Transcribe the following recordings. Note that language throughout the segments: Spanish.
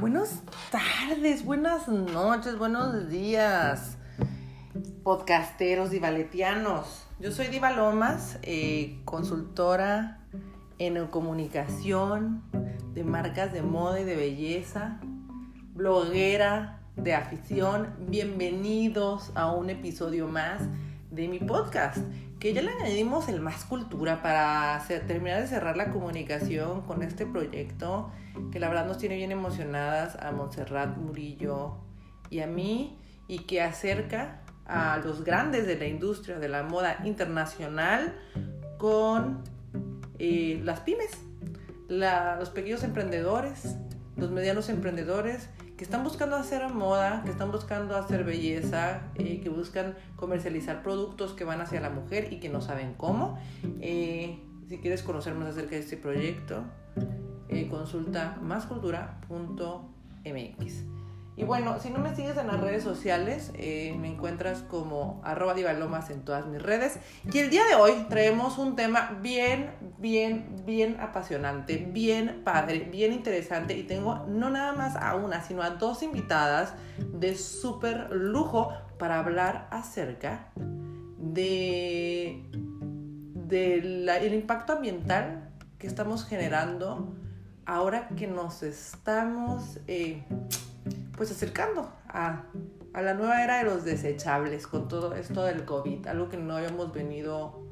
Buenas tardes, buenas noches, buenos días, podcasteros divaletianos. Yo soy Diva Lomas, eh, consultora en comunicación de marcas de moda y de belleza, bloguera de afición. Bienvenidos a un episodio más de mi podcast que ya le añadimos el más cultura para terminar de cerrar la comunicación con este proyecto que la verdad nos tiene bien emocionadas a Montserrat Murillo y a mí y que acerca a los grandes de la industria de la moda internacional con eh, las pymes, los pequeños emprendedores, los medianos emprendedores que están buscando hacer moda, que están buscando hacer belleza, eh, que buscan comercializar productos que van hacia la mujer y que no saben cómo. Eh, si quieres conocer más acerca de este proyecto, eh, consulta máscultura.mx. Y bueno, si no me sigues en las redes sociales, eh, me encuentras como arroba divalomas en todas mis redes. Y el día de hoy traemos un tema bien, bien, bien apasionante, bien padre, bien interesante. Y tengo no nada más a una, sino a dos invitadas de súper lujo para hablar acerca de, del impacto ambiental que estamos generando ahora que nos estamos... Eh, pues acercando a, la nueva era de los desechables con todo esto del COVID, algo que no habíamos venido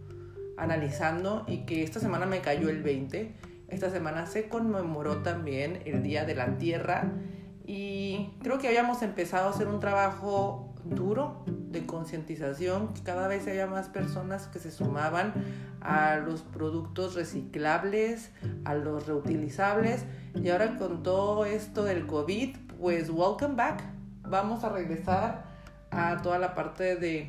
analizando y que esta semana me cayó el 20. Esta semana se conmemoró también el Día de la Tierra y creo que habíamos empezado a hacer un trabajo duro de concientización, cada vez había más personas que se sumaban a los productos reciclables, a los reutilizables y ahora con todo esto del COVID, pues welcome back. Vamos a regresar a toda la parte de,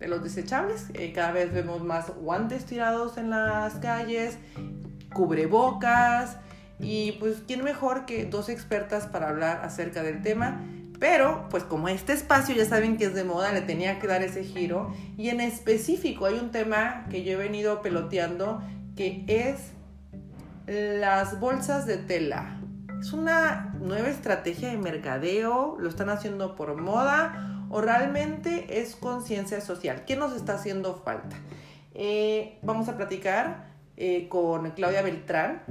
los desechables. Eh, cada vez vemos más guantes tirados en las calles, cubrebocas y pues quién mejor que dos expertas para hablar acerca del tema. Pero, pues como este espacio ya saben que es de moda, le tenía que dar ese giro. Y en específico hay un tema que yo he venido peloteando que es las bolsas de tela. ¿Es una nueva estrategia de mercadeo? ¿Lo están haciendo por moda? ¿O realmente es conciencia social? ¿Qué nos está haciendo falta? Eh, vamos a platicar eh, con Claudia Beltrán,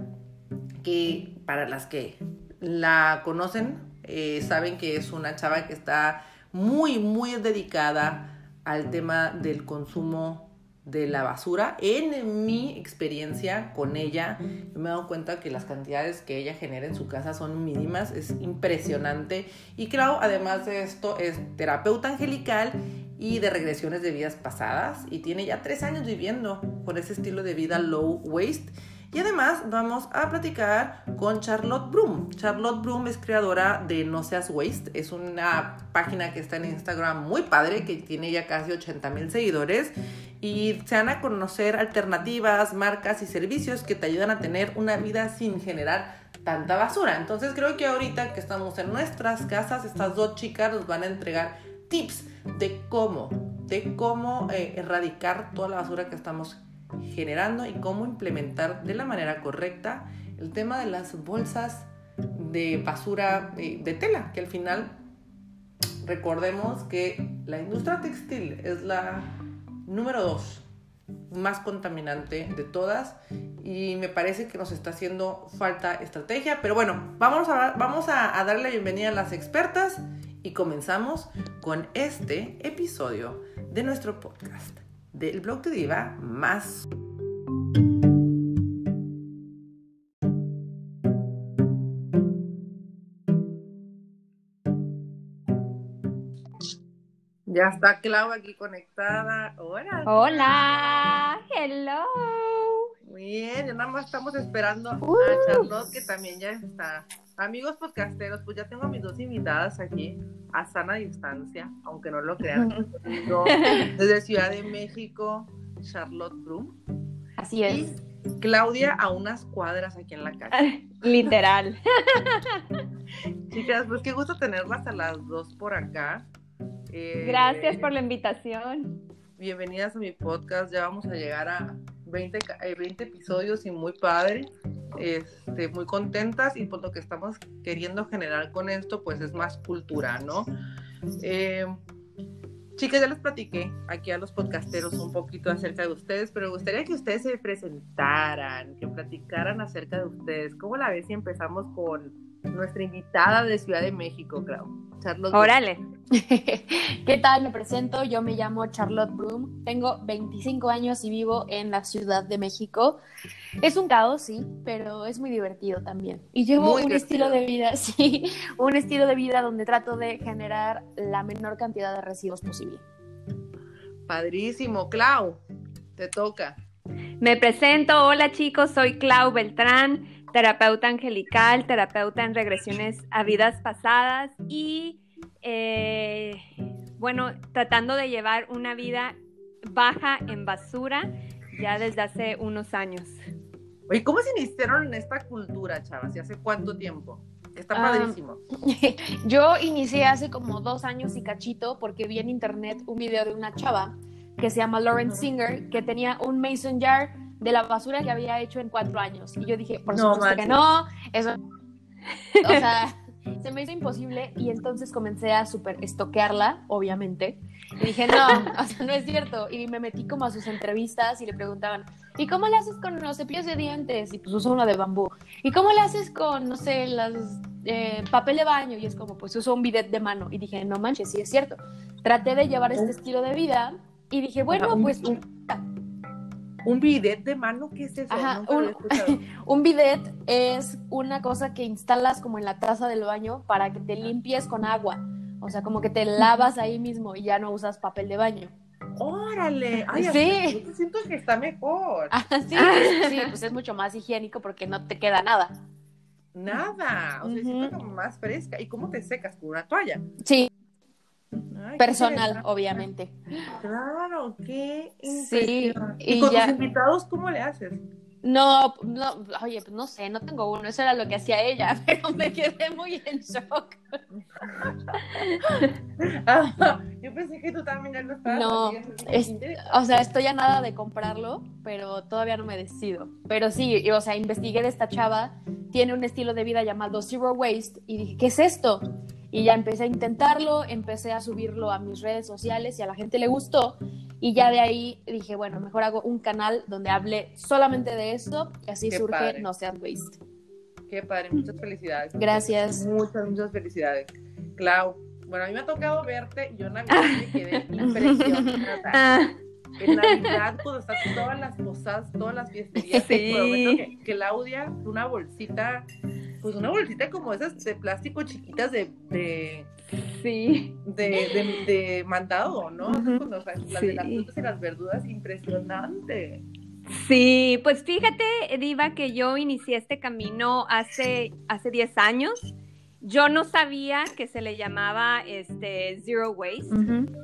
que para las que la conocen, eh, saben que es una chava que está muy, muy dedicada al tema del consumo de la basura. En mi experiencia con ella, me he dado cuenta que las cantidades que ella genera en su casa son mínimas, es impresionante. Y claro, además de esto, es terapeuta angelical y de regresiones de vidas pasadas y tiene ya tres años viviendo con ese estilo de vida low waste. Y además vamos a platicar con Charlotte Broom. Charlotte Broom es creadora de No Seas Waste. Es una página que está en Instagram muy padre, que tiene ya casi 80 mil seguidores. Y se van a conocer alternativas, marcas y servicios que te ayudan a tener una vida sin generar tanta basura. Entonces creo que ahorita que estamos en nuestras casas, estas dos chicas nos van a entregar tips de cómo, de cómo eh, erradicar toda la basura que estamos generando y cómo implementar de la manera correcta el tema de las bolsas de basura de tela, que al final recordemos que la industria textil es la número dos más contaminante de todas y me parece que nos está haciendo falta estrategia, pero bueno, vamos a, vamos a, a darle la bienvenida a las expertas y comenzamos con este episodio de nuestro podcast del blog de Diva más. Ya está Clau aquí conectada. Hola. Hola. Hello. Muy bien, ya nada más estamos esperando a. Charlotte que también ya está. Amigos podcasteros, pues ya tengo a mis dos invitadas aquí a sana distancia, aunque no lo crean. desde Ciudad de México, Charlotte Broom. Así es. Claudia a unas cuadras aquí en la calle. Literal. Chicas, pues qué gusto tenerlas a las dos por acá. Eh, Gracias por la invitación. Bienvenidas a mi podcast. Ya vamos a llegar a 20, 20 eh, episodios y muy padre. Este, muy contentas y pues lo que estamos queriendo generar con esto pues es más cultura, ¿no? Eh, chicas, ya les platiqué aquí a los podcasteros un poquito acerca de ustedes, pero me gustaría que ustedes se presentaran, que platicaran acerca de ustedes. ¿Cómo la ves si empezamos con nuestra invitada de Ciudad de México, Clau? Charlotte. Órale. ¿Qué tal? Me presento, yo me llamo Charlotte Broom, tengo 25 años y vivo en la Ciudad de México. Es un caos, sí, pero es muy divertido también. Y llevo un estilo de vida, sí, un estilo de vida donde trato de generar la menor cantidad de residuos posible. Padrísimo, Clau, te toca. Me presento, hola chicos, soy Clau Beltrán, terapeuta angelical, terapeuta en regresiones a vidas pasadas y eh, bueno, tratando de llevar una vida baja en basura ya desde hace unos años. Oye, ¿cómo se iniciaron en esta cultura, chavas? ¿Y hace cuánto tiempo? Está ah, padrísimo. yo inicié hace como dos años y cachito porque vi en internet un video de una chava que se llama Lauren Singer que tenía un mason jar de la basura que había hecho en cuatro años. Y yo dije, por supuesto que no, eso... O sea, se me hizo imposible y entonces comencé a súper estoquearla, obviamente. Y dije, no, o sea, no es cierto. Y me metí como a sus entrevistas y le preguntaban, ¿y cómo le haces con los cepillos de dientes? Y pues uso uno de bambú. ¿Y cómo le haces con, no sé, las eh, papel de baño? Y es como, pues uso un bidet de mano. Y dije, no manches, sí es cierto. Traté de llevar este estilo de vida y dije, bueno, pues... ¿Un bidet de mano? ¿Qué es eso? un, bidet es una cosa que instalas como en la taza del baño para que te limpies con agua. O sea, como que te lavas ahí mismo y ya no usas papel de baño. ¡Órale! Ay, sí. Yo siento que está mejor. Ah, sí, sí, pues es mucho más higiénico porque no te queda nada. Nada. O sea, siento como más fresca. ¿Y cómo te secas? ¿Con una toalla? Sí personal, obviamente. Claro, qué Sí, y, con tus invitados cómo le haces? No, no, oye, pues no sé, no tengo uno, eso era lo que hacía ella, pero me quedé muy en shock. yo pensé que tú también ya lo estabas No, o sea, estoy a nada de comprarlo, pero todavía no me decido. Pero sí, o sea, investigué de esta chava, tiene un estilo de vida llamado Zero Waste, y dije, ¿qué es esto? Y ya empecé a intentarlo, empecé a subirlo a mis redes sociales y a la gente le gustó. Y ya de ahí dije, bueno, mejor hago un canal donde hable solamente de eso y así surge No Seas Waste. Qué padre, muchas felicidades. Gracias. Muchas, muchas felicidades. Clau, bueno, a mí me ha tocado verte y yo en Navidad me quedé impresionada. En Navidad, cuando están todas las posadas, todas las fiesterías, sí. que, que Claudia, una bolsita pues una bolsita como esas de plástico chiquitas de, de sí de, de, mandado, ¿no? las de las frutas y las verduras, impresionante. Sí, pues fíjate, Diva, que yo inicié este camino hace, hace 10 años. Yo no sabía que se le llamaba este Zero Waste.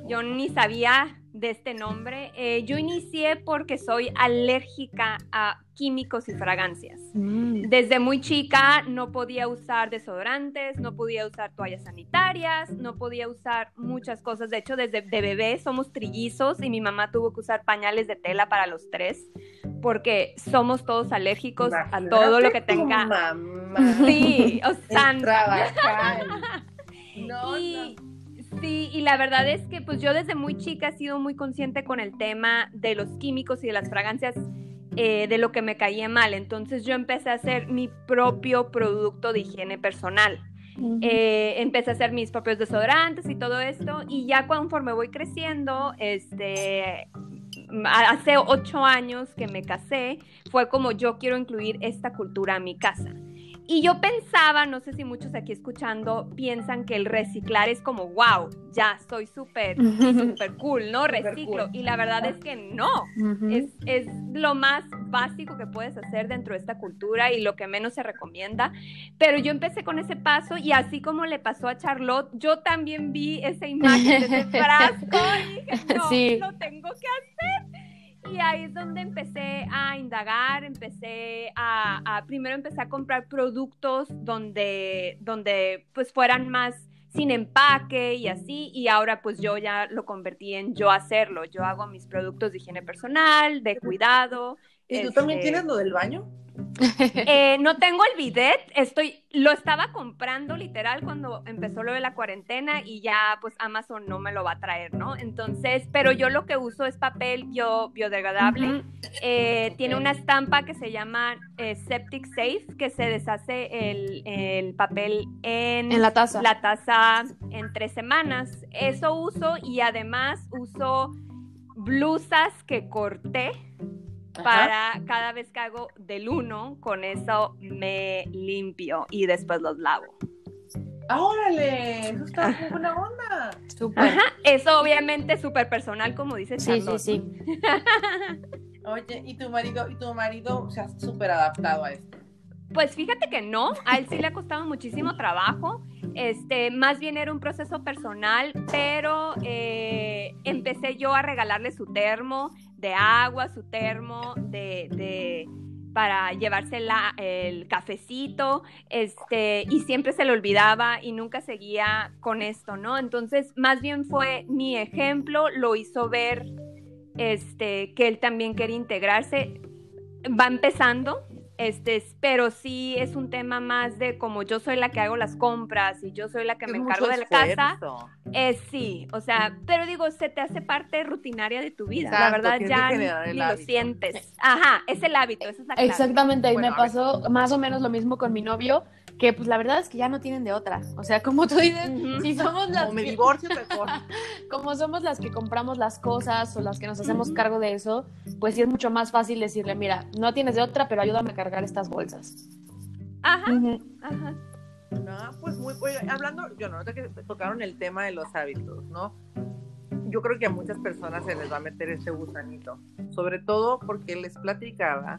Yo ni sabía de este nombre. Eh, yo inicié porque soy alérgica a químicos y fragancias. Mm. Desde muy chica no podía usar desodorantes, no podía usar toallas sanitarias, no podía usar muchas cosas. De hecho, desde de bebé somos trillizos y mi mamá tuvo que usar pañales de tela para los tres porque somos todos alérgicos a todo lo que tenga. Mamá. Sí, o sea. no, no Sí, y la verdad es que pues yo desde muy chica he sido muy consciente con el tema de los químicos y de las fragancias eh, de lo que me caía mal. Entonces yo empecé a hacer mi propio producto de higiene personal. Eh, empecé a hacer mis propios desodorantes y todo esto. Y ya conforme voy creciendo, este, hace ocho años que me casé, fue como yo quiero incluir esta cultura a mi casa. Y yo pensaba, no sé si muchos aquí escuchando piensan que el reciclar es como, wow, ya soy súper, súper cool, ¿no? Reciclo. Y la verdad es que no. es, es, lo más básico que puedes hacer dentro de esta cultura y lo que menos se recomienda. Pero yo empecé con ese paso y así como le pasó a Charlotte, yo también vi esa imagen de ese frasco y dije, no, sí. lo tengo que hacer. Y ahí es donde empecé a indagar, empecé a, primero empecé a comprar productos donde, donde pues fueran más sin empaque y así, y ahora pues yo ya lo convertí en yo hacerlo, yo hago mis productos de higiene personal, de cuidado, ¿Y tú también Este, tienes lo del baño? Eh, no tengo el bidet, estoy, lo estaba comprando literal cuando empezó lo de la cuarentena y ya pues Amazon no me lo va a traer, ¿no? Entonces, pero yo lo que uso es papel bio, biodegradable. Eh, Tiene una estampa que se llama eh, Septic Safe, que se deshace el, el papel en, En la taza. la taza en tres semanas. Eso uso y además uso blusas que corté Ajá. para cada vez que hago del uno, con eso me limpio y después los lavo. Ah, ¡Órale! Eso está muy buena onda. Súper. Ajá, eso obviamente es súper personal, como dice Sí, sí, Charlotte. sí. Oye, ¿y tu marido, y tu marido se ha súper adaptado a esto? Pues fíjate que no, a él sí le ha costado muchísimo trabajo. Este, más bien era un proceso personal, pero eh, empecé yo a regalarle su termo de agua, su termo de, para llevarse la- el cafecito, este, y siempre se le olvidaba y nunca seguía con esto, ¿no? Entonces, más bien fue mi ejemplo, lo hizo ver este, que él también quería integrarse. Va empezando, este, pero sí es un tema más de como yo soy la que hago las compras y yo soy la que me encargo de la casa. Eh, sí, o sea, pero digo, se te hace parte rutinaria de tu vida. la verdad ya ni, lo sientes. Ajá, es el hábito, esa es la clave. Exactamente, y Bueno, me pasó más o menos lo mismo con mi novio, que pues la verdad es que ya no tienen de otra. O sea, como tú dices, Ujú. si somos las O me que- divorcio mejor. como somos las que compramos las cosas o las que nos hacemos Ujú. cargo de eso, pues sí es mucho más fácil decirle, mira, no tienes de otra, pero ayúdame a cargar estas bolsas. Ajá, Ujú. ajá. No, pues muy, oye, hablando, yo no, que tocaron el tema de los hábitos, ¿no? Yo creo que a muchas personas se les va a meter ese gusanito, sobre todo porque les platicaba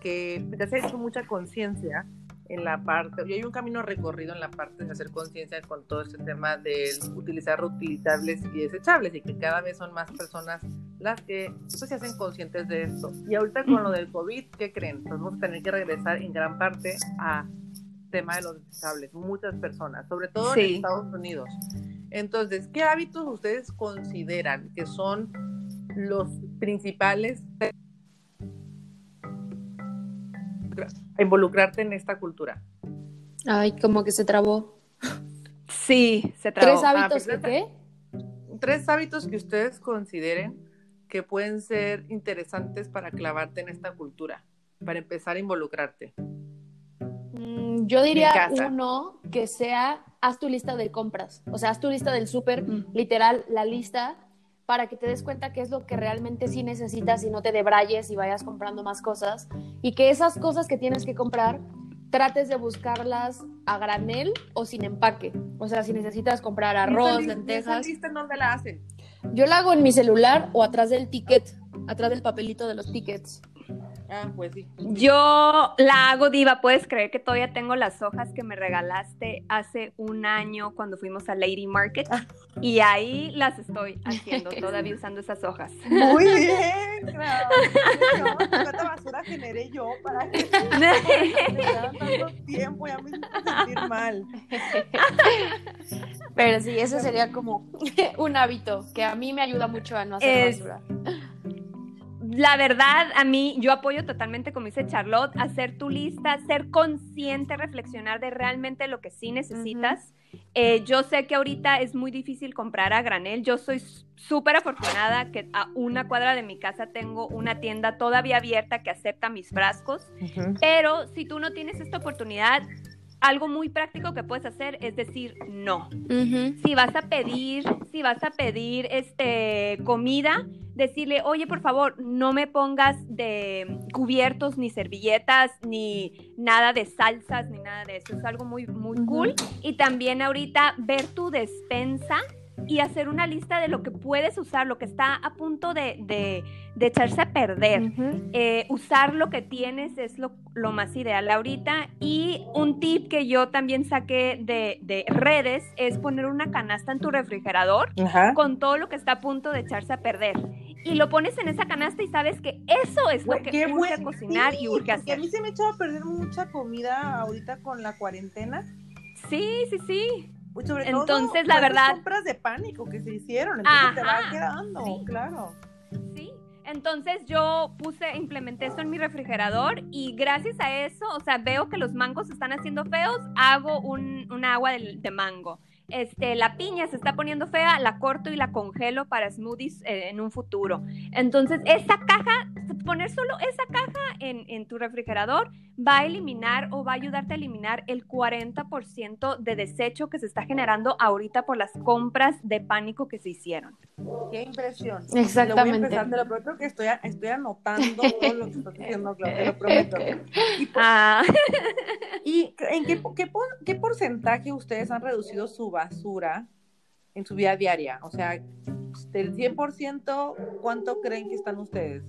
que ya se ha hecho mucha conciencia en la parte, y hay un camino recorrido en la parte de hacer conciencia con todo este tema de utilizar reutilizables y desechables, y que cada vez son más personas las que pues, se hacen conscientes de esto. Y ahorita con lo del COVID, ¿qué creen? Pues vamos a tener que regresar en gran parte a tema de los desechables, muchas personas, sobre todo en Sí. Estados Unidos. Entonces, ¿qué hábitos ustedes consideran que son los principales a involucrarte en esta cultura? Ay, como que se trabó. Sí, se trabó. ¿Tres hábitos pues, que qué? Tres hábitos que ustedes consideren que pueden ser interesantes para clavarte en esta cultura, para empezar a involucrarte. Mm, Yo diría uno que sea, haz tu lista de compras. O sea, haz tu lista del súper, Mm. literal, la lista, para que te des cuenta qué es lo que realmente sí necesitas y no te debrayes y vayas comprando más cosas. Y que esas cosas que tienes que comprar, trates de buscarlas a granel o sin empaque. O sea, si necesitas comprar arroz, ¿Y esa li- ¿Esa lentejas. lista en dónde la hacen? Yo la hago en mi celular o atrás del ticket, atrás del papelito de los tickets. Ah, pues sí. Yo la hago diva, puedes creer que todavía tengo las hojas que me regalaste hace un año cuando fuimos a Lady Market y ahí las estoy haciendo, todavía usando esas hojas. Muy bien, claro. ¿Cuánta basura generé yo para que me tanto tiempo? Ya me sentir mal. Pero sí, ese sería como un hábito que a mí me ayuda mucho a no hacer Es- basura. La verdad, a mí, yo apoyo totalmente, como dice Charlotte, hacer tu lista, ser consciente, reflexionar de realmente lo que sí necesitas. Eh, yo sé que ahorita es muy difícil comprar a granel. Yo soy súper afortunada que a una cuadra de mi casa tengo una tienda todavía abierta que acepta mis frascos. Pero si tú no tienes esta oportunidad, algo muy práctico que puedes hacer es decir no. Si vas a pedir, si vas a pedir este comida, decirle, oye, por favor, no me pongas de cubiertos, ni servilletas, ni nada de salsas, ni nada de eso. Es algo muy, muy cool. Y también ahorita ver tu despensa y hacer una lista de lo que puedes usar, lo que está a punto de, de- de echarse a perder. Eh, usar lo que tienes es lo, lo más ideal ahorita. Y un tip que yo también saqué de, de redes es poner una canasta en tu refrigerador con todo lo que está a punto de echarse a perder. Y lo pones en esa canasta y sabes que eso es lo que urge buen- cocinar sí, y urge hacer. A mí se me echaba a perder mucha comida ahorita con la cuarentena. Sí, sí, sí. Pues sobre Entonces, todo, la verdad- compras de pánico que se hicieron. Entonces te va Ajá, quedando, sí. claro. Sí, Entonces yo puse, implementé esto en mi refrigerador y gracias a eso, o sea, veo que los mangos se están haciendo feos, hago un, un agua de, de mango este, la piña se está poniendo fea, la corto y la congelo para smoothies eh, en un futuro. Entonces, esa caja, poner solo esa caja en, en, tu refrigerador va a eliminar o va a ayudarte a eliminar el 40% de desecho que se está generando ahorita por las compras de pánico que se hicieron. Qué impresión. Exactamente. Lo voy a empezar, te lo prometo que estoy, estoy anotando todo lo que estás diciendo, Claudia, te lo prometo. ¿Y, por, ah. ¿y en qué, qué, qué porcentaje ustedes han reducido su basura en su vida diaria? O sea, del 100%, ¿cuánto creen que están ustedes?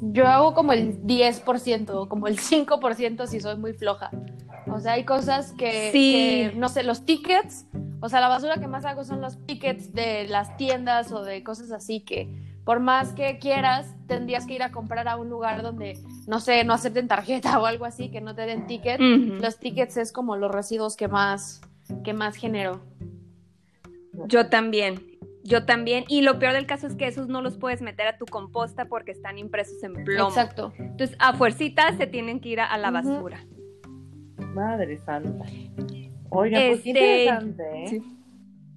Yo hago como el 10%, como el 5% si soy muy floja. O sea, hay cosas que, sí. que, no sé, los tickets, o sea, la basura que más hago son los tickets de las tiendas o de cosas así que por más que quieras, tendrías que ir a comprar a un lugar donde, no sé, no acepten tarjeta o algo así, que no te den ticket. Uh -huh. Los tickets es como los residuos que más, que más genero. Yo también. Yo también. Y lo peor del caso es que esos no los puedes meter a tu composta porque están impresos en plomo. Exacto. Entonces, a fuercitas se tienen que ir a, a la basura. Uh -huh. Madre santa. Oiga, este... pues qué interesante, ¿eh? Sí.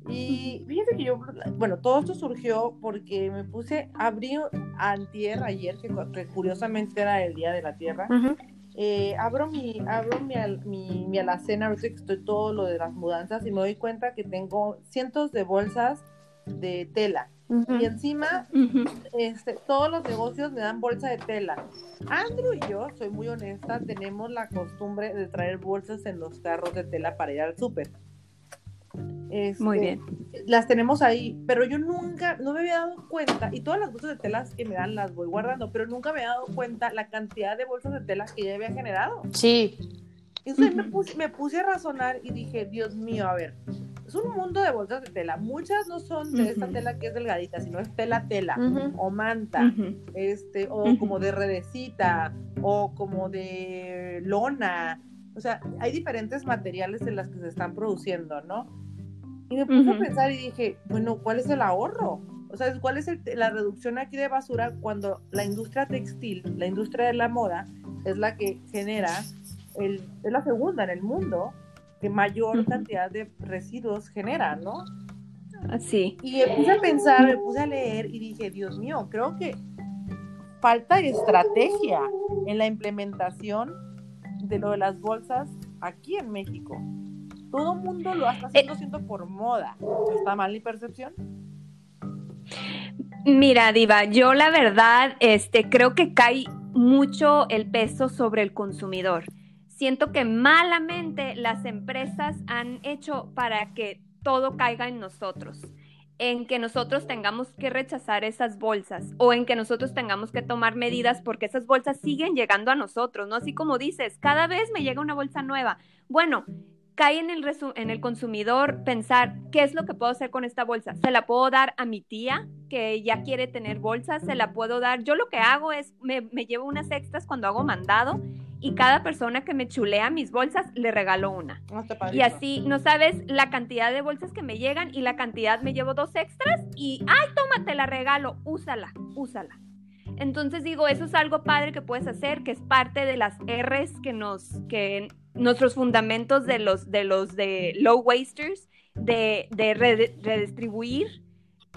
Y fíjense que yo, bueno, todo esto surgió porque me puse, abrí antier, ayer, que, que curiosamente era el Día de la Tierra, uh -huh. Eh, abro, mi, abro mi, mi, mi alacena, ahorita que estoy todo lo de las mudanzas y me doy cuenta que tengo cientos de bolsas de tela. Uh -huh. Y encima, uh -huh. este, todos los negocios me dan bolsa de tela. Andrew y yo, soy muy honesta, tenemos la costumbre de traer bolsas en los carros de tela para ir al súper. Este, Muy bien. Las tenemos ahí, pero yo nunca, no me había dado cuenta, y todas las bolsas de telas que me dan las voy guardando, pero nunca me había dado cuenta la cantidad de bolsas de tela que ya había generado. Sí. Entonces uh -huh. me, puse, me, puse, a razonar y dije, Dios mío, a ver, es un mundo de bolsas de tela. Muchas no son de uh -huh. esta tela que es delgadita, sino es tela tela, uh -huh. o manta, este, o como de redecita, o como de lona. O sea, hay diferentes materiales en las que se están produciendo, ¿no? Y me puse uh -huh. a pensar y dije, bueno, ¿cuál es el ahorro? O sea, ¿cuál es el, la reducción aquí de basura cuando la industria textil, la industria de la moda, es la que genera, el, es la segunda en el mundo que mayor uh -huh. cantidad de residuos genera, ¿no? Sí. Y me puse a pensar, me puse a leer y dije, Dios mío, creo que falta estrategia en la implementación de lo de las bolsas aquí en México todo el mundo lo está haciendo, eh, siendo por moda. ¿Está mal mi percepción? Mira, Diva, yo la verdad este, creo que cae mucho el peso sobre el consumidor. Siento que malamente las empresas han hecho para que todo caiga en nosotros en que nosotros tengamos que rechazar esas bolsas o en que nosotros tengamos que tomar medidas porque esas bolsas siguen llegando a nosotros, ¿no? Así como dices, cada vez me llega una bolsa nueva. Bueno, cae en el, en el consumidor pensar qué es lo que puedo hacer con esta bolsa. Se la puedo dar a mi tía que ya quiere tener bolsas, se la puedo dar. Yo lo que hago es me, me llevo unas extras cuando hago mandado y cada persona que me chulea mis bolsas le regalo una. No y así no sabes la cantidad de bolsas que me llegan y la cantidad me llevo dos extras y ay, tómate la regalo, úsala, úsala. Entonces digo, eso es algo padre que puedes hacer, que es parte de las R's que nos que nuestros fundamentos de los de los de low wasters, de, de redistribuir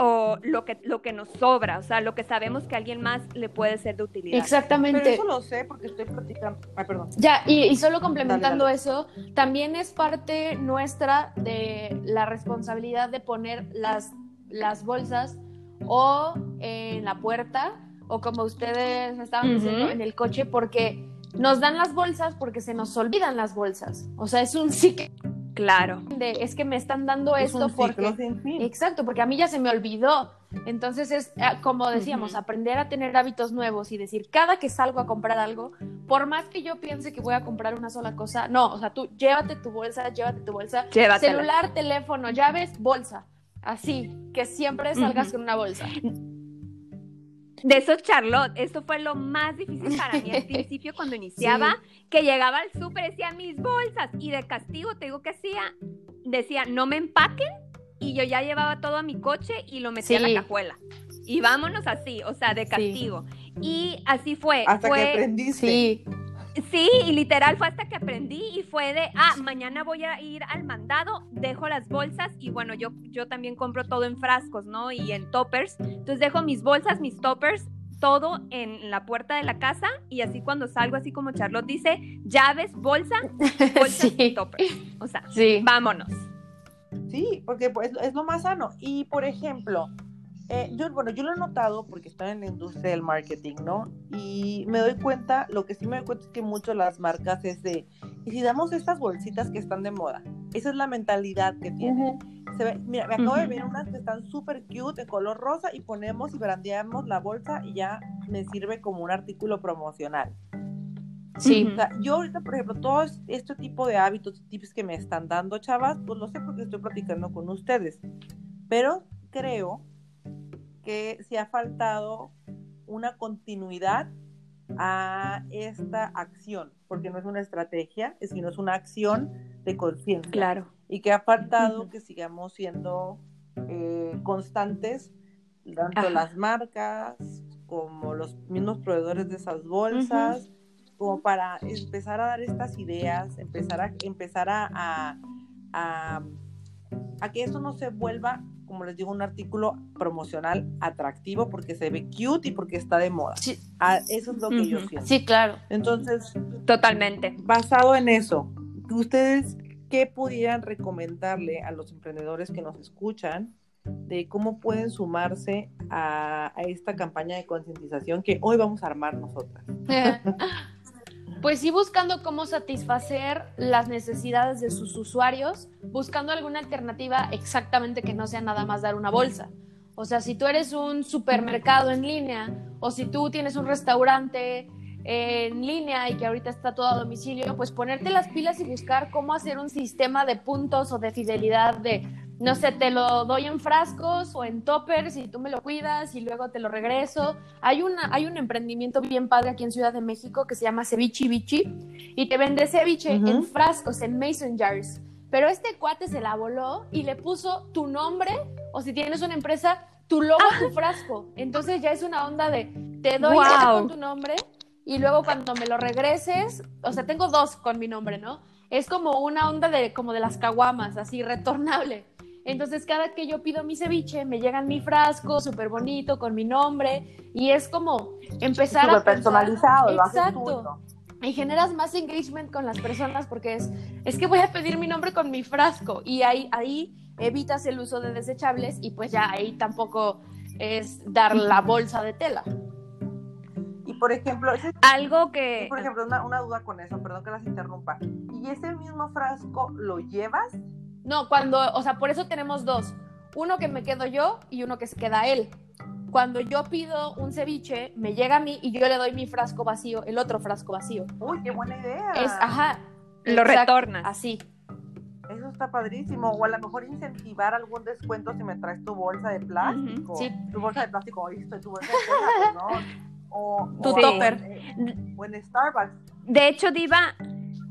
o lo que, lo que nos sobra, o sea, lo que sabemos que a alguien más le puede ser de utilidad. Exactamente. Pero eso lo sé porque estoy platicando. Ay, perdón. Ya, y, y solo complementando dale, dale. eso, también es parte nuestra de la responsabilidad de poner las, las bolsas o en la puerta o como ustedes estaban diciendo, uh -huh. en el coche, porque nos dan las bolsas porque se nos olvidan las bolsas. O sea, es un ciclo. Claro. De, es que me están dando es esto porque. Fin. Exacto, porque a mí ya se me olvidó. Entonces es, eh, como decíamos, uh -huh. aprender a tener hábitos nuevos y decir, cada que salgo a comprar algo, por más que yo piense que voy a comprar una sola cosa, no, o sea, tú llévate tu bolsa, llévate tu bolsa, Llévatela. celular, teléfono, llaves, bolsa. Así, que siempre salgas uh -huh. con una bolsa. De eso, Charlotte, esto fue lo más difícil para mí al principio cuando iniciaba, sí. que llegaba al súper, decía mis bolsas y de castigo, te digo que hacía, decía no me empaquen y yo ya llevaba todo a mi coche y lo metía sí. a la cajuela. y vámonos así, o sea, de castigo. Y así fue. Hasta fue, que aprendiste. Sí. Sí, y literal fue hasta que aprendí y fue de, ah, mañana voy a ir al mandado, dejo las bolsas y bueno, yo, yo también compro todo en frascos, ¿no? Y en toppers. Entonces dejo mis bolsas, mis toppers, todo en la puerta de la casa y así cuando salgo, así como Charlotte dice, llaves, bolsa, bolsas Sí. y toppers. O sea, Sí. vámonos. Sí, porque pues, es lo más sano. Y por ejemplo, eh, yo, bueno, yo lo he notado porque estoy en la industria del marketing, ¿no? Y me doy cuenta, lo que sí me doy cuenta es que mucho las marcas es de, y si damos estas bolsitas que están de moda, esa es la mentalidad que tienen. Se ve- mira, me acabo de Ujú. ver unas que están súper cute, de color rosa, y ponemos y brandeamos la bolsa y ya me sirve como un artículo promocional. Sí. O sea, yo ahorita, por ejemplo, todo es- este tipo de hábitos, tips que me están dando, chavas, pues lo sé porque estoy platicando con ustedes. Pero creo que sí ha faltado una continuidad a esta acción, porque no es una estrategia, sino es una acción de conciencia. Claro. Y que ha faltado que sigamos siendo eh, constantes, tanto Ajá. las marcas como los mismos proveedores de esas bolsas, como para empezar a dar estas ideas, empezar a, empezar a, a, a- a que eso no se vuelva, como les digo, un artículo promocional atractivo porque se ve cute y porque está de moda. Sí, Ah, eso es lo que yo Ujú. siento. sí, claro. Entonces, Totalmente. basado en eso, ¿ustedes qué pudieran recomendarle a los emprendedores que nos escuchan de cómo pueden sumarse a, a esta campaña de concientización que hoy vamos a armar nosotras? Pues sí, buscando cómo satisfacer las necesidades de sus usuarios, buscando alguna alternativa exactamente que no sea nada más dar una bolsa. O sea, si tú eres un supermercado en línea o si tú tienes un restaurante en línea y que ahorita está todo a domicilio, pues ponerte las pilas y buscar cómo hacer un sistema de puntos o de fidelidad de, no sé, te lo doy en frascos o en toppers y tú me lo cuidas y luego te lo regreso. Hay, una, hay un emprendimiento bien padre aquí en Ciudad de México que se llama Ceviche Bichi y te vende ceviche en frascos, en mason jars. Pero este cuate se la voló y le puso tu nombre o si tienes una empresa, tu logo a tu frasco. Entonces ya es una onda de te doy esto con tu nombre y luego cuando me lo regreses, o sea, tengo dos con mi nombre, ¿no? Es como una onda de como de las caguamas, así retornable. Entonces, cada que yo pido mi ceviche, me llega en mi frasco, súper bonito, con mi nombre, y es como empezar a Súper personalizado, lo haces Exacto. Y generas más engagement con las personas porque es, es que voy a pedir mi nombre con mi frasco, y ahí, ahí evitas el uso de desechables, y pues ya ahí tampoco es dar la bolsa de tela. Y por ejemplo, ese- Algo que... por ejemplo una, una duda con eso, perdón que las interrumpa. ¿Y ese mismo frasco lo llevas? No, cuando, o sea, por eso tenemos dos. Uno que me quedo yo y uno que se queda él. Cuando yo pido un ceviche, me llega a mí y yo le doy mi frasco vacío, el otro frasco vacío. Uy, qué buena idea. Es, ajá. Lo exacto, retornas. Así. Eso está padrísimo. O a lo mejor incentivar algún descuento si me traes tu bolsa de plástico. sí. Tu bolsa de plástico, estoy tu bolsa de pues, ¿no? O, Tu o- topper. eh, O en Starbucks. De hecho, Diva,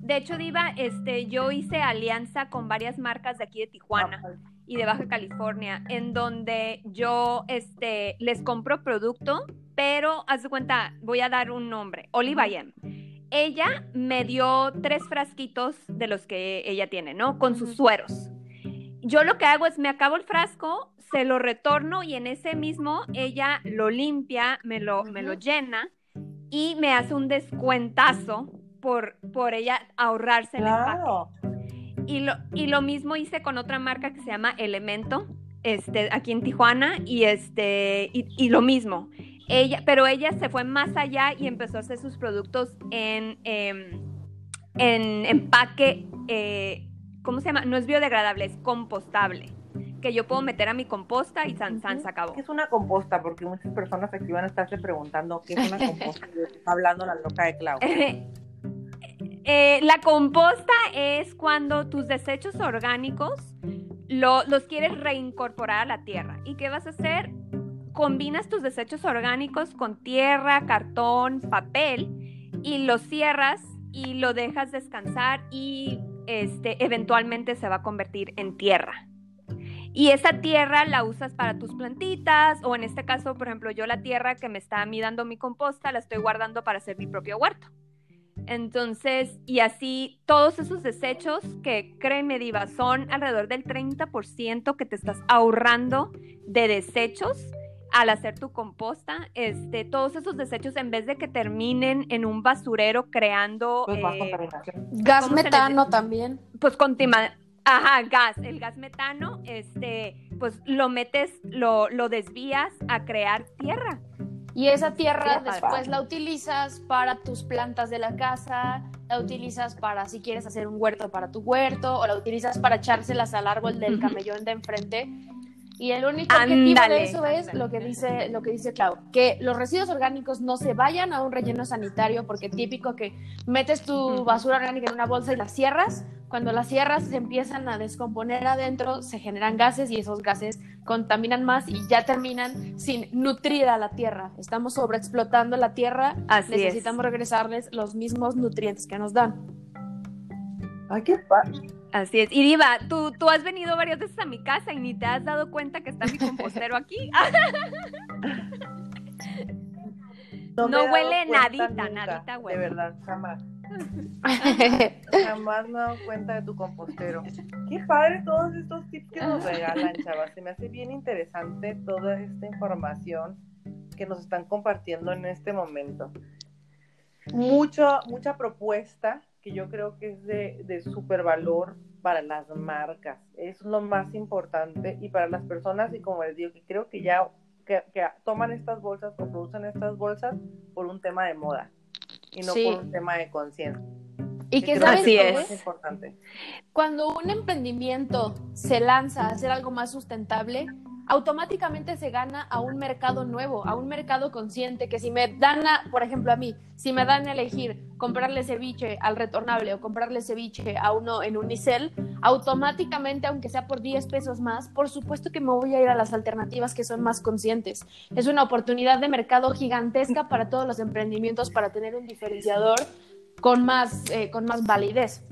de hecho, Diva, este, yo hice alianza con varias marcas de aquí de Tijuana y de Baja California, en donde yo este, les compro producto, pero haz de cuenta, voy a dar un nombre, Oliva Yem. Ella me dio tres frasquitos de los que ella tiene, ¿no? Con sus sueros. Yo lo que hago es me acabo el frasco, se lo retorno y en ese mismo ella lo limpia, me lo, me lo llena y me hace un descuentazo por, por ella ahorrarse el empaque. Claro. Y lo, y lo mismo hice con otra marca que se llama Elemento, este, aquí en Tijuana, y este, y, y lo mismo. Ella, pero ella se fue más allá y empezó a hacer sus productos en, em, en empaque, eh, ¿cómo se llama? No es biodegradable, es compostable. Que yo puedo meter a mi composta y san, san, se acabó. ¿Qué es una composta? Porque muchas personas aquí van a estarse preguntando qué es una composta. Y está hablando la loca de Clau. Eh, la composta es cuando tus desechos orgánicos lo- los quieres reincorporar a la tierra. ¿Y qué vas a hacer? Combinas tus desechos orgánicos con tierra, cartón, papel y los cierras y lo dejas descansar y este, eventualmente se va a convertir en tierra. Y esa tierra la usas para tus plantitas o en este caso, por ejemplo, yo la tierra que me está midando mi composta la estoy guardando para hacer mi propio huerto. Entonces, y así todos esos desechos que créeme, Diva, son alrededor del 30% que te estás ahorrando de desechos al hacer tu composta, este, todos esos desechos en vez de que terminen en un basurero creando Pues eh. Gas ¿Cómo se le metano también. pues contima- ajá, gas, el gas metano, este, pues lo metes, lo, lo desvías a crear tierra. Y esa tierra después la utilizas para tus plantas de la casa, la utilizas para si quieres hacer un huerto para tu huerto, o la utilizas para echárselas al árbol del camellón de enfrente. Y el único objetivo de eso es lo que dice, lo que dice Clau, que los residuos orgánicos no se vayan a un relleno sanitario, porque típico que metes tu basura orgánica en una bolsa y la cierras. Cuando las cierras se empiezan a descomponer adentro, se generan gases y esos gases contaminan más y ya terminan sin nutrir a la tierra. Estamos sobreexplotando la tierra, Así es. necesitamos regresarles los mismos nutrientes que nos dan. Ay, qué padre. Así es. Y Diva, tú, tú has venido varias veces a mi casa y ni te has dado cuenta que está mi compostero aquí. No huele nadita, nunca, nadita huele. De verdad, jamás. Jamás me he dado cuenta de tu compostero. Qué padre todos estos tips que nos regalan, chavas. Se me hace bien interesante toda esta información que nos están compartiendo en este momento. Mucho, mucha propuesta que yo creo que es de, de súper valor para las marcas. Es lo más importante y para las personas, y como les digo, que creo que ya que toman estas bolsas o producen estas bolsas por un tema de moda y no Sí. por un tema de conciencia. y que sabes Así es. más importante. Cuando un emprendimiento se lanza a hacer algo más sustentable, automáticamente se gana a un mercado nuevo, a un mercado consciente, que si me dan, a, por ejemplo, a mí, si me dan a elegir comprarle ceviche al retornable o comprarle ceviche a uno en Unicel, automáticamente, aunque sea por 10 pesos más, por supuesto que me voy a ir a las alternativas que son más conscientes. Es una oportunidad de mercado gigantesca para todos los emprendimientos para tener un diferenciador con más, eh, con más validez.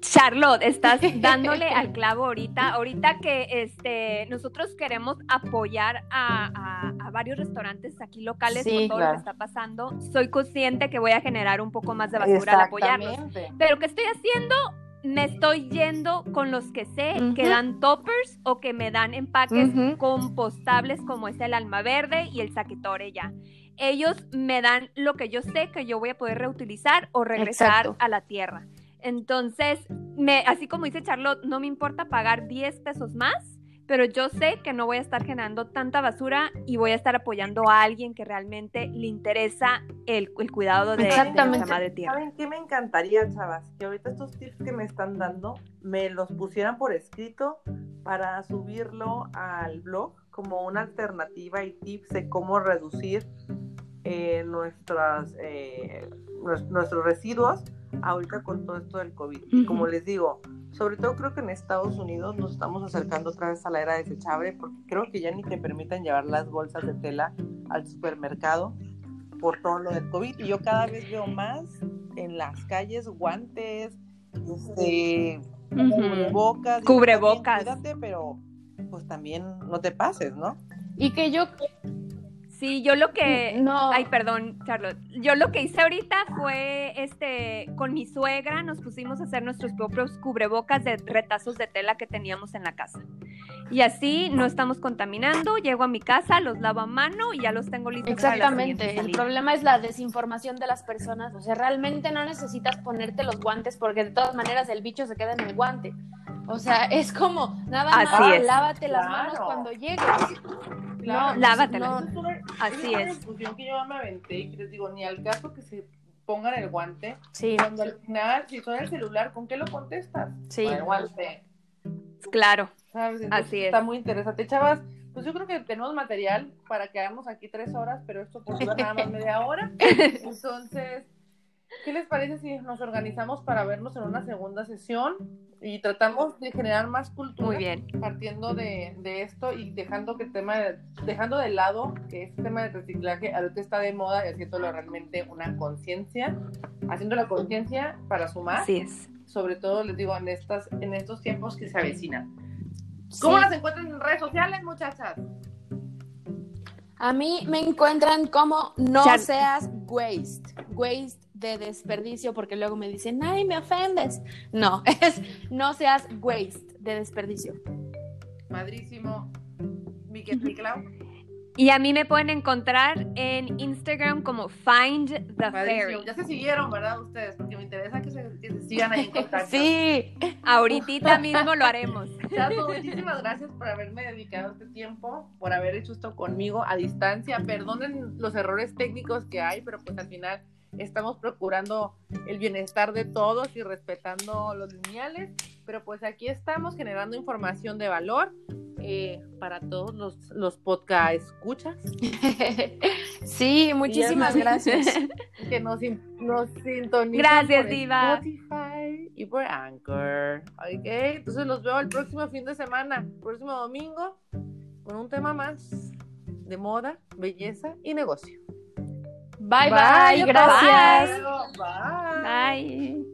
Charlotte, estás dándole al clavo ahorita. Ahorita que este, nosotros queremos apoyar a, a- a varios restaurantes aquí locales Sí, por todo lo que está pasando. Soy consciente que voy a generar un poco más de basura al apoyarlos. Pero ¿qué estoy haciendo? Me estoy yendo con los que sé que dan toppers o que me dan empaques compostables como es el alma verde y el saquetore ya. Ellos me dan lo que yo sé que yo voy a poder reutilizar o regresar Exacto. a la tierra. Entonces, me, así como dice Charlotte, no me importa pagar 10 pesos más, pero yo sé que no voy a estar generando tanta basura y voy a estar apoyando a alguien que realmente le interesa el, el cuidado de, de Exactamente. nuestra madre tierra. ¿Saben qué me encantaría, chavas? Que ahorita estos tips que me están dando me los pusieran por escrito para subirlo al blog como una alternativa y tips de cómo reducir eh, nuestras, eh, nues- nuestros residuos ahorita con todo esto del COVID. Y como les digo, sobre todo creo que en Estados Unidos nos estamos acercando otra vez a la era desechable porque creo que ya ni te permiten llevar las bolsas de tela al supermercado por todo lo del COVID. Y yo cada vez veo más en las calles guantes, este, cubrebocas. Digo, Cubrebocas. Cuídate, pero pues también no te pases, ¿no? Y que yo Sí, yo lo que... no Ay, perdón, Charlotte. Yo lo que hice ahorita fue, este, con mi suegra nos pusimos a hacer nuestros propios cubrebocas de retazos de tela que teníamos en la casa. Y así no estamos contaminando, llego a mi casa, los lavo a mano y ya los tengo listos para la siguiente Exactamente, el problema es la desinformación de las personas, o sea, realmente no necesitas ponerte los guantes porque de todas maneras el bicho se queda en el guante. O sea, es como, nada Así más, es. lávate las Claro. manos cuando llegues. Claro. No, Lávatelas. no, Así es. discusión que yo me aventé y que les digo, ni al caso que se pongan el guante, sí, cuando al final, si suena el celular, ¿con qué lo contestas? Sí. Con el guante. Claro, ¿Sabes? Entonces, Así es. Está muy interesante. Chavas, pues yo creo que tenemos material para quedarnos aquí tres horas, pero esto por nada más media hora. Entonces, ¿qué les parece si nos organizamos para vernos en una segunda sesión y tratamos de generar más cultura? muy bien. partiendo de, de esto y dejando que el tema de, dejando de lado que este tema de reciclaje ahorita está de moda y haciéndolo realmente una conciencia, haciendo la conciencia para sumar, Así es. sobre todo les digo en estas en estos tiempos que se avecinan. ¿Cómo Sí. las encuentran en redes sociales, muchachas? A mí me encuentran como no seas waste. Waste de desperdicio, porque luego me dicen, ay, me ofendes. No, es no seas waste de desperdicio. Madrísimo. Miquel. Y a mí me pueden encontrar en Instagram como Find the Padrísimo. Fairy. Ya se siguieron, ¿verdad? Ustedes, porque me interesa que se, que se sigan ahí en contacto. Sí. Ahorita mismo lo haremos. Chato, muchísimas gracias por haberme dedicado este tiempo, por haber hecho esto conmigo a distancia. Perdonen los errores técnicos que hay, pero pues al final estamos procurando el bienestar de todos y respetando los lineales. Pero pues aquí estamos generando información de valor eh, para todos los, los podcast escuchas Sí, muchísimas Y gracias. que nos, nos sintonizan Gracias, por Diva. Spotify y por Anchor. Ok, entonces los veo el próximo fin de semana, próximo domingo, con un tema más de moda, belleza y negocio. Bye, bye, Bye, gracias. Bye. Bye.